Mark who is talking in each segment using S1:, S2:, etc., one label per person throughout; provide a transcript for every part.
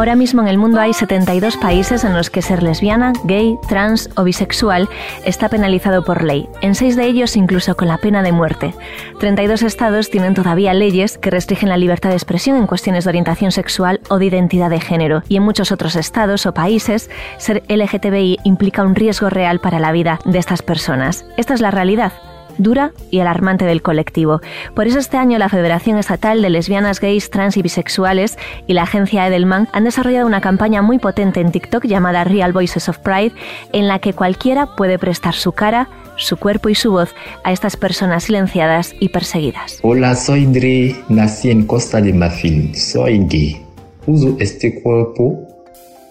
S1: Ahora mismo en el mundo hay 72 países en los que ser lesbiana, gay, trans o bisexual está penalizado por ley, en seis de ellos incluso con la pena de muerte. 32 estados tienen todavía leyes que restringen la libertad de expresión en cuestiones de orientación sexual o de identidad de género, y en muchos otros estados o países ser LGTBI implica un riesgo real para la vida de estas personas. Esta es la realidad dura y alarmante del colectivo. Por eso este año la Federación Estatal de Lesbianas, Gays, Trans y Bisexuales y la agencia Edelman han desarrollado una campaña muy potente en TikTok llamada Real Voices of Pride, en la que cualquiera puede prestar su cara, su cuerpo y su voz a estas personas silenciadas y perseguidas.
S2: Hola, soy Dre, nací en Costa de Marfil, soy gay. Uso este cuerpo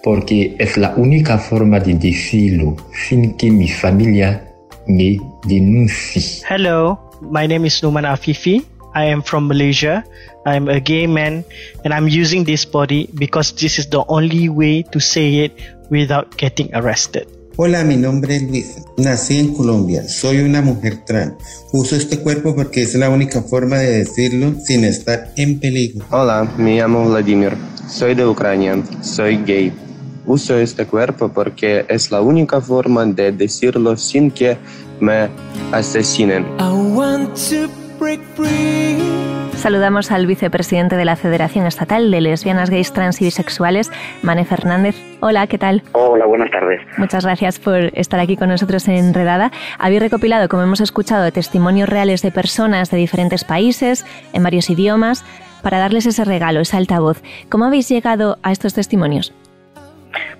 S2: porque es la única forma de decirlo sin que mi familia me denuncie.
S3: Hello, my name is Numan Afifi. I am from Malaysia. I'm a gay man and I'm using this body because this is the only way to say it without getting arrested.
S4: Hola, mi nombre es Luisa. Nací en Colombia. Soy una mujer trans. Uso este cuerpo porque es la única forma de decirlo sin estar en peligro.
S5: Hola, me llamo Vladimir. Soy de Ucrania. Soy gay. Uso este cuerpo porque es la única forma de decirlo sin que me asesinen.
S6: I want to break free.
S1: Saludamos al vicepresidente de la Federación Estatal de Lesbianas, Gays, Trans y Bisexuales, Mane Fernández. Hola, ¿qué tal?
S7: Hola, buenas tardes.
S1: Muchas gracias por estar aquí con nosotros en Redada. Habéis recopilado, como hemos escuchado, testimonios reales de personas de diferentes países, en varios idiomas, para darles ese regalo, ese altavoz. ¿Cómo habéis llegado a estos testimonios?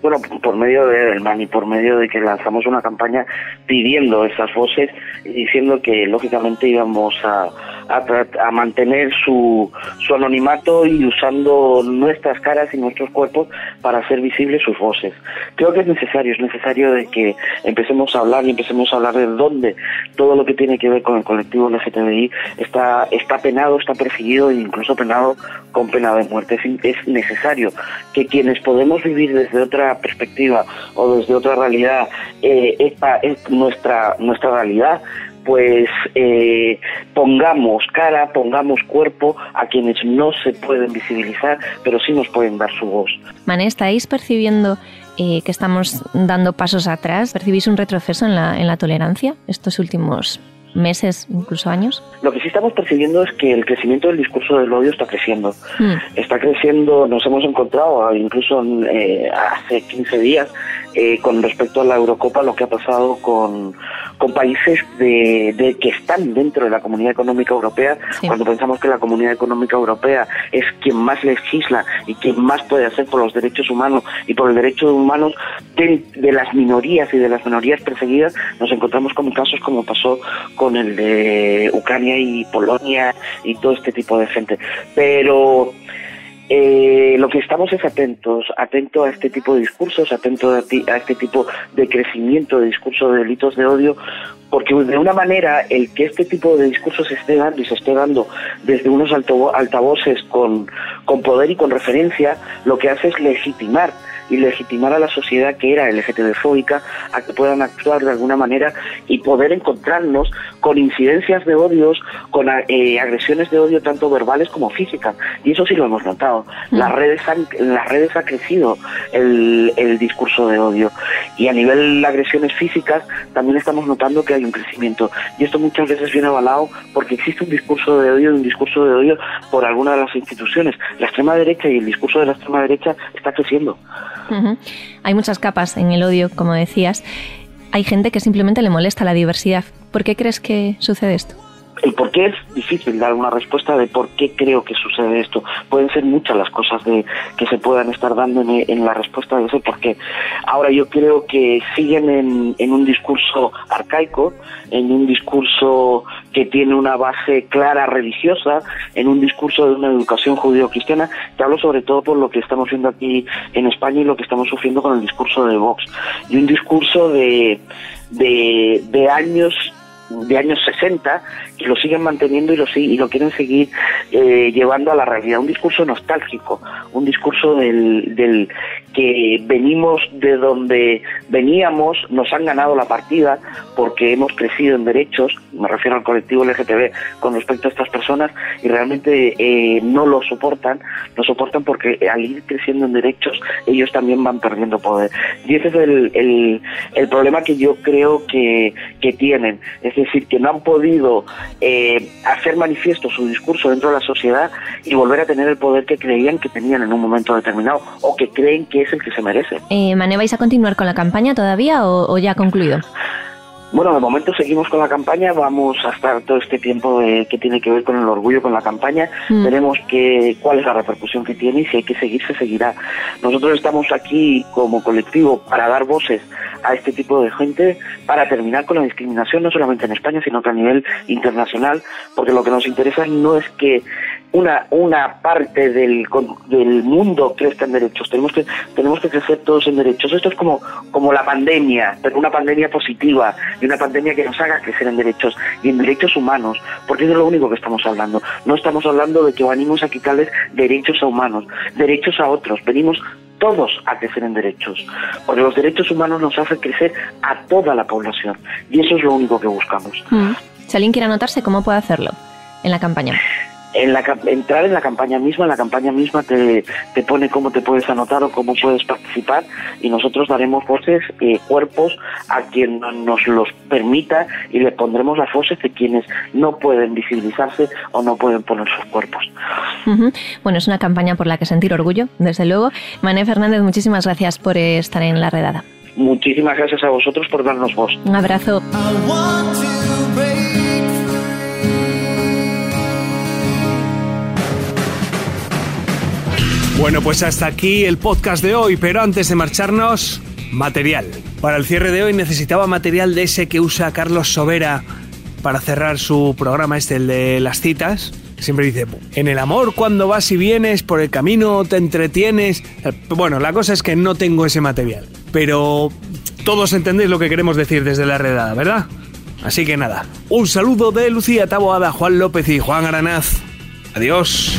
S7: Bueno, por medio de Edelman y por medio de que lanzamos una campaña pidiendo esas voces y diciendo que lógicamente íbamos a, a, a mantener su, su anonimato y usando nuestras caras y nuestros cuerpos para hacer visibles sus voces. Creo que es necesario, es necesario de que empecemos a hablar y empecemos a hablar de dónde todo lo que tiene que ver con el colectivo LGTBI está, está penado, está perseguido e incluso penado con pena de muerte. Es, es necesario que quienes podemos vivir desde otra perspectiva o desde otra realidad, eh, esta es nuestra, nuestra realidad, pues eh, pongamos cara, pongamos cuerpo a quienes no se pueden visibilizar, pero sí nos pueden dar su voz.
S1: Mane, ¿estáis percibiendo eh, que estamos dando pasos atrás? ¿Percibís un retroceso en la, en la tolerancia estos últimos meses, incluso años?
S7: Lo que sí estamos percibiendo es que el crecimiento del discurso del odio está creciendo.
S1: Hmm.
S7: Está creciendo, nos hemos encontrado ah, incluso eh, hace 15 días eh, con respecto a la Eurocopa lo que ha pasado con, con países de, de que están dentro de la Comunidad Económica Europea,
S1: Sí.
S7: cuando pensamos que la Comunidad Económica Europea es quien más legisla y quien más puede hacer por los derechos humanos y por el derecho humanos de, de las minorías y de las minorías perseguidas, nos encontramos con casos como pasó con el de Ucrania y Polonia y todo este tipo de gente. Pero eh, lo que estamos es atentos, atento a este tipo de discursos, atento a, ti- a este tipo de crecimiento de discurso de delitos de odio, porque de una manera el que este tipo de discursos se esté dando y se esté dando desde unos altavoces con, con poder y con referencia, lo que hace es legitimar y legitimar a la sociedad que era LGTB-fóbica a que puedan actuar de alguna manera y poder encontrarnos con incidencias de odios, con eh, agresiones de odio tanto verbales como físicas. Y eso sí lo hemos notado. Las redes han, en las redes ha crecido el, el discurso de odio. Y a nivel de agresiones físicas también estamos notando que hay un crecimiento. Y esto muchas veces viene avalado porque existe un discurso de odio, un discurso de odio por alguna de las instituciones. La extrema derecha y el discurso de la extrema derecha está creciendo.
S1: Hay muchas capas en el odio, como decías. Hay gente que simplemente le molesta la diversidad. ¿Por qué crees que sucede esto?
S7: El por qué es difícil dar una respuesta de por qué creo que sucede esto. Pueden ser muchas las cosas de, que se puedan estar dando en, la respuesta de ese por qué. Ahora yo creo que siguen en, en un discurso arcaico, en un discurso que tiene una base clara religiosa, en un discurso de una educación judío-cristiana. Te hablo sobre todo por lo que estamos viendo aquí en España y lo que estamos sufriendo con el discurso de Vox. Y un discurso de, de, de años de años 60 y lo siguen manteniendo y lo, y lo quieren seguir eh, llevando a la realidad. Un discurso nostálgico, un discurso del, del que venimos de donde veníamos, nos han ganado la partida porque hemos crecido en derechos, me refiero al colectivo LGTB con respecto a estas personas y realmente eh, no lo soportan, lo soportan porque al ir creciendo en derechos ellos también van perdiendo poder. Y ese es el, el, el problema que yo creo que, que tienen, decir, que no han podido eh, hacer manifiesto su discurso dentro de la sociedad y volver a tener el poder que creían que tenían en un momento determinado o que creen que es el que se merece.
S1: Eh, Mané, ¿vais a continuar con la campaña todavía o, o ya ha concluido?
S7: Bueno, de momento seguimos con la campaña, vamos a estar todo este tiempo de- que tiene que ver con el orgullo, con la campaña,
S1: Mm.
S7: veremos que, cuál es la repercusión que tiene y si hay que seguir, se seguirá. Nosotros estamos aquí como colectivo para dar voces a este tipo de gente, para terminar con la discriminación, no solamente en España, sino que a nivel internacional, porque lo que nos interesa no es que una, una parte del, del mundo crezca en derechos, tenemos que, tenemos que crecer todos en derechos. Esto es como, como la pandemia, pero una pandemia positiva y una pandemia que nos haga crecer en derechos y en derechos humanos, porque es lo único que estamos hablando. No estamos hablando de que venimos a quitarles derechos a humanos, derechos a otros, venimos todos a crecer en derechos, porque los derechos humanos nos hacen crecer a toda la población y eso es lo único que buscamos.
S1: Mm. Quiere anotarse, ¿cómo puede hacerlo en la campaña?
S7: En la, entrar en la campaña misma, la campaña misma te, te pone cómo te puedes anotar o cómo puedes participar y nosotros daremos voces, eh, cuerpos a quien no- nos los permita y le pondremos las voces de quienes no pueden visibilizarse o no pueden poner sus cuerpos.
S1: Ujú. Bueno, es una campaña por la que sentir orgullo, desde luego. Mané Fernández, muchísimas gracias por estar en la redada.
S7: Muchísimas gracias a vosotros por darnos voz.
S1: Un abrazo.
S8: Bueno, pues hasta aquí el podcast de hoy, pero antes de marcharnos, material. Para el cierre de hoy necesitaba material de ese que usa Carlos Sobera para cerrar su programa este, el de las citas. Siempre dice, en el amor cuando vas y vienes, por el camino te entretienes. Bueno, la cosa es que no tengo ese material, pero todos entendéis lo que queremos decir desde la redada, ¿verdad? Así que nada, un saludo de Lucía Taboada, Juan López y Juan Aranaz. Adiós.